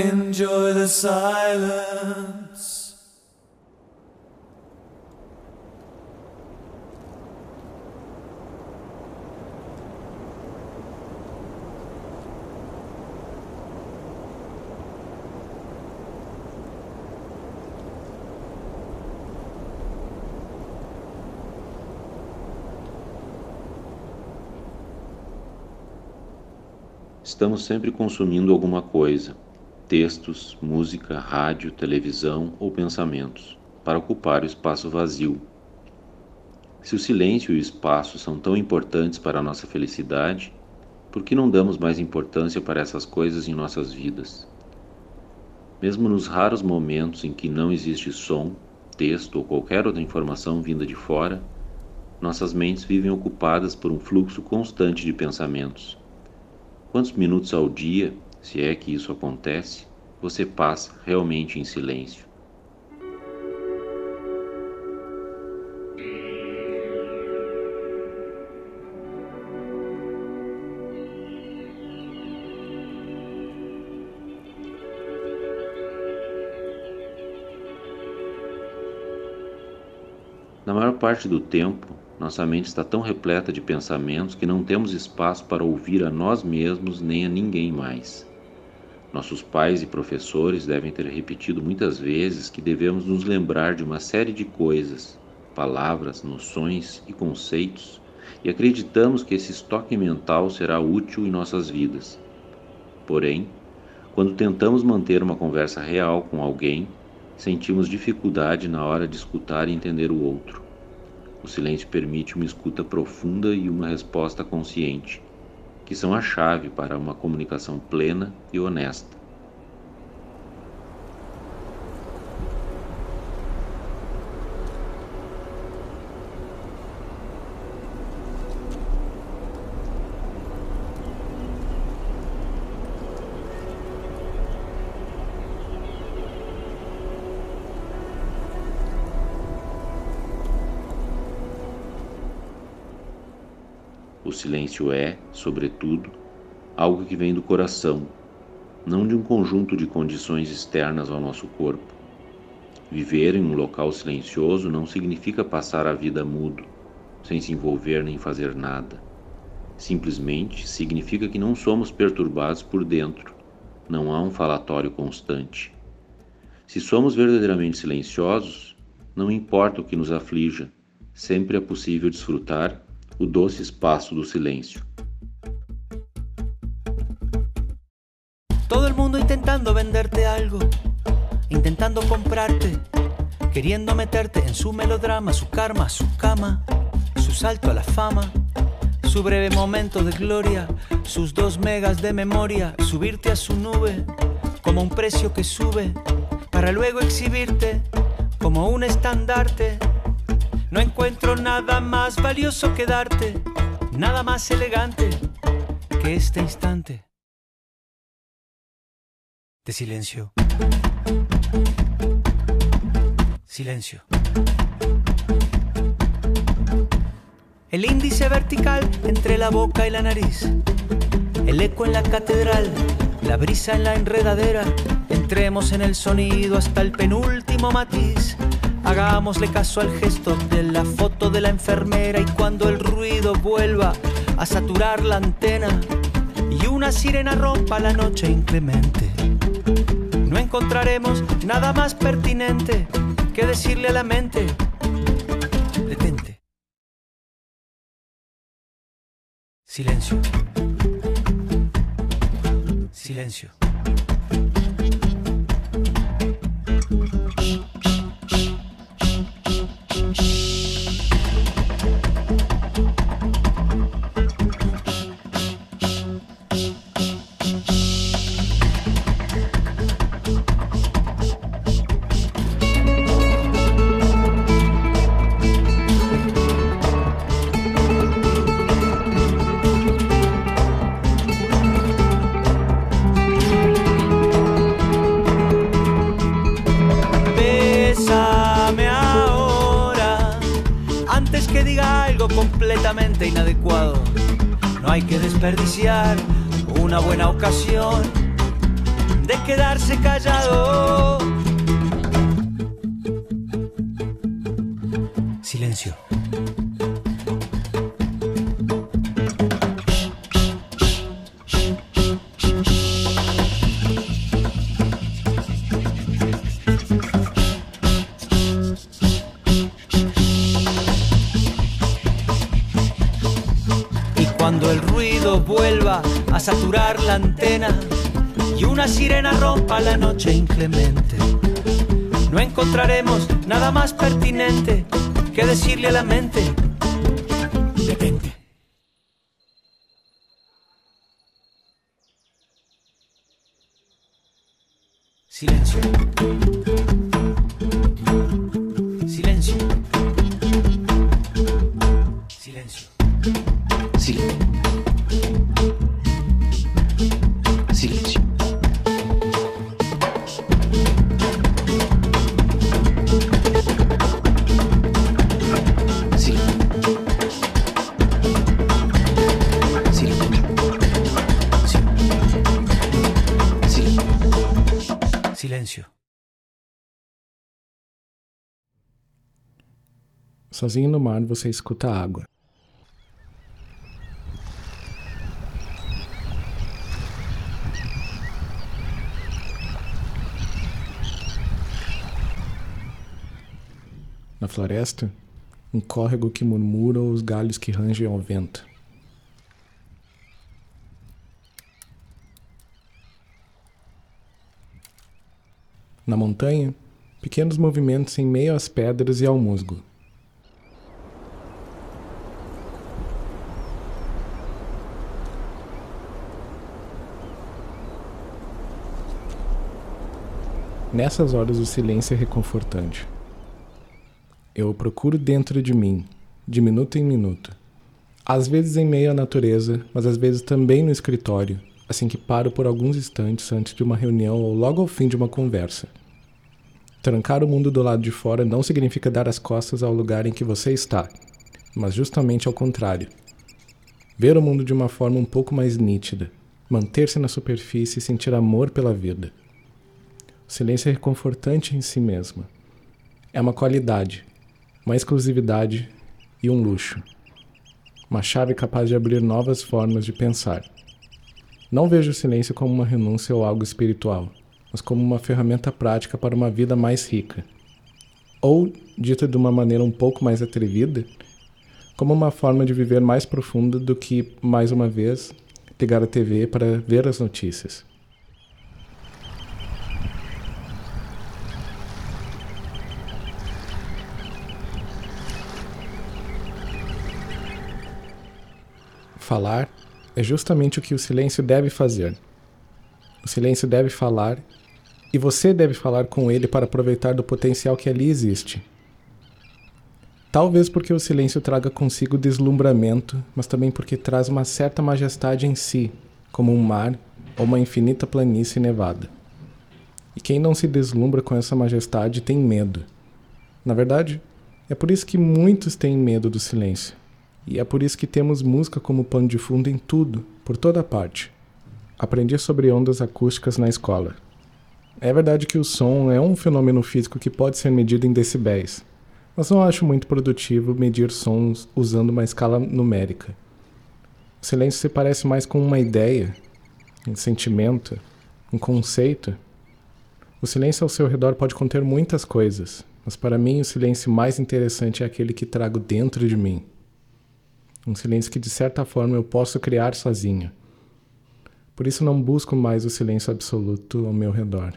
Enjoy the silence. Estamos sempre consumindo alguma coisa, textos, música, rádio, televisão ou pensamentos, para ocupar o espaço vazio. Se o silêncio e o espaço são tão importantes para a nossa felicidade, por que não damos mais importância para essas coisas em nossas vidas? Mesmo nos raros momentos em que não existe som, texto ou qualquer outra informação vinda de fora, nossas mentes vivem ocupadas por um fluxo constante de pensamentos. Quantos minutos ao dia se é que isso acontece, você passa realmente em silêncio. Na maior parte do tempo, nossa mente está tão repleta de pensamentos que não temos espaço para ouvir a nós mesmos nem a ninguém mais. Nossos pais e professores devem ter repetido muitas vezes que devemos nos lembrar de uma série de coisas, palavras, noções e conceitos, e acreditamos que esse estoque mental será útil em nossas vidas. Porém, quando tentamos manter uma conversa real com alguém, sentimos dificuldade na hora de escutar e entender o outro. O silêncio permite uma escuta profunda e uma resposta consciente que são a chave para uma comunicação plena e honesta. O silêncio é, sobretudo, algo que vem do coração, não de um conjunto de condições externas ao nosso corpo. Viver em um local silencioso não significa passar a vida mudo, sem se envolver nem fazer nada. Simplesmente significa que não somos perturbados por dentro, não há um falatório constante. Se somos verdadeiramente silenciosos, não importa o que nos aflija, sempre é possível desfrutar doce espaço do silêncio. Todo el mundo intentando venderte algo, intentando comprarte, queriendo meterte en su melodrama, su karma, su cama, su salto a la fama, su breve momento de gloria, sus dos megas de memoria, subirte a su nube como un precio que sube, para luego exhibirte como un estandarte no encuentro nada más valioso que darte, nada más elegante que este instante de silencio. Silencio. El índice vertical entre la boca y la nariz. El eco en la catedral, la brisa en la enredadera. Entremos en el sonido hasta el penúltimo matiz Hagámosle caso al gesto de la foto de la enfermera y cuando el ruido vuelva a saturar la antena y una sirena rompa la noche inclemente, no encontraremos nada más pertinente que decirle a la mente, detente. Silencio. Silencio. Algo completamente inadecuado. No hay que desperdiciar una buena ocasión de quedarse callado. Silencio. Saturar la antena y una sirena rompa la noche inclemente. No encontraremos nada más pertinente que decirle a la mente, detente. Silencio. Sozinho no mar você escuta a água. Na floresta, um córrego que murmura os galhos que rangem ao vento. Na montanha, pequenos movimentos em meio às pedras e ao musgo. Nessas horas o silêncio é reconfortante. Eu o procuro dentro de mim, de minuto em minuto. Às vezes em meio à natureza, mas às vezes também no escritório, assim que paro por alguns instantes antes de uma reunião ou logo ao fim de uma conversa. Trancar o mundo do lado de fora não significa dar as costas ao lugar em que você está, mas justamente ao contrário. Ver o mundo de uma forma um pouco mais nítida, manter-se na superfície e sentir amor pela vida. O silêncio é reconfortante em si mesmo. É uma qualidade, uma exclusividade e um luxo. Uma chave capaz de abrir novas formas de pensar. Não vejo o silêncio como uma renúncia ou algo espiritual, mas como uma ferramenta prática para uma vida mais rica. Ou, dita de uma maneira um pouco mais atrevida, como uma forma de viver mais profunda do que, mais uma vez, ligar a TV para ver as notícias. Falar é justamente o que o silêncio deve fazer. O silêncio deve falar e você deve falar com ele para aproveitar do potencial que ali existe. Talvez porque o silêncio traga consigo deslumbramento, mas também porque traz uma certa majestade em si, como um mar ou uma infinita planície nevada. E quem não se deslumbra com essa majestade tem medo. Na verdade, é por isso que muitos têm medo do silêncio. E é por isso que temos música como pano de fundo em tudo, por toda parte. Aprendi sobre ondas acústicas na escola. É verdade que o som é um fenômeno físico que pode ser medido em decibéis, mas não acho muito produtivo medir sons usando uma escala numérica. O silêncio se parece mais com uma ideia, um sentimento, um conceito. O silêncio ao seu redor pode conter muitas coisas, mas para mim o silêncio mais interessante é aquele que trago dentro de mim. Um silêncio que de certa forma eu posso criar sozinho. Por isso não busco mais o silêncio absoluto ao meu redor.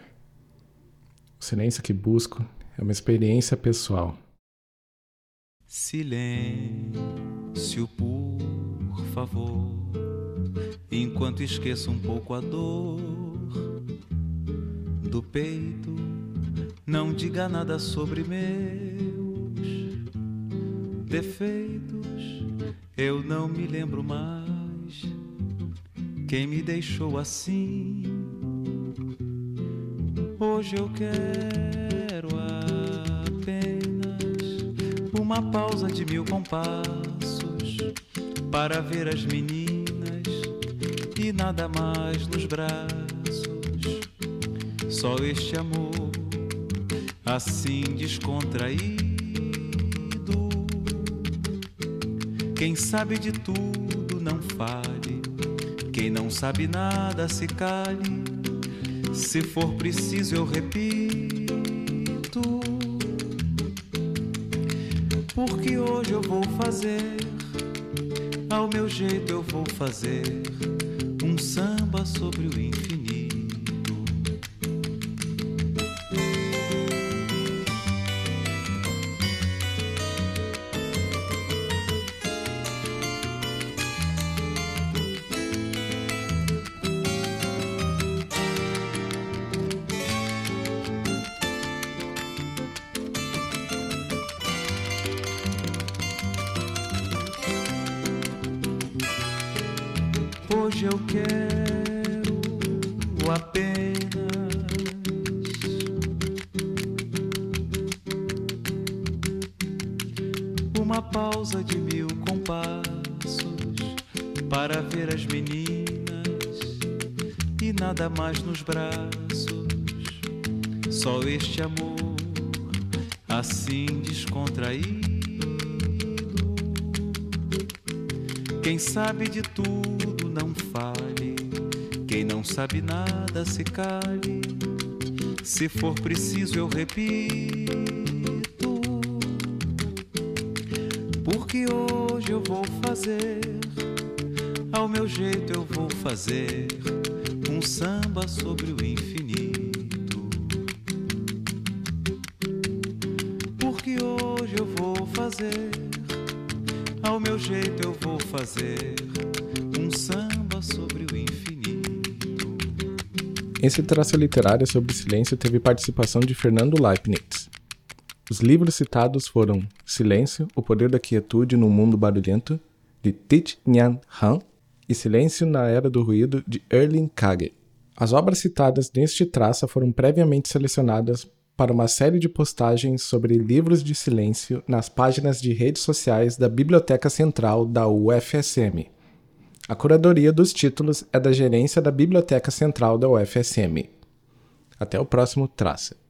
O silêncio que busco é uma experiência pessoal. Silêncio, por favor, enquanto esqueço um pouco a dor do peito. Não diga nada sobre meus defeitos eu não me lembro mais quem me deixou assim. Hoje eu quero apenas uma pausa de mil compassos para ver as meninas e nada mais nos braços. Só este amor assim descontraído. Quem sabe de tudo não fale, quem não sabe nada se cale. Se for preciso, eu repito. Porque hoje eu vou fazer, ao meu jeito eu vou fazer um samba sobre o infinito. Hoje eu quero apenas uma pausa de mil compassos para ver as meninas e nada mais nos braços. Só este amor assim descontraído. Quem sabe de tudo não fale, quem não sabe nada se cale. Se for preciso, eu repito. Porque hoje eu vou fazer, ao meu jeito eu vou fazer um samba sobre o infinito. Porque hoje eu vou fazer, ao meu jeito eu vou fazer um samba sobre o infinito. Esse traço literário sobre silêncio teve participação de Fernando Leibniz. Os livros citados foram Silêncio, O Poder da Quietude no Mundo Barulhento, de Thich Nhat Hanh, e Silêncio na Era do Ruído, de Erling Kage. As obras citadas neste traço foram previamente selecionadas para uma série de postagens sobre livros de silêncio nas páginas de redes sociais da Biblioteca Central da UFSM. A curadoria dos títulos é da gerência da Biblioteca Central da UFSM. Até o próximo traça.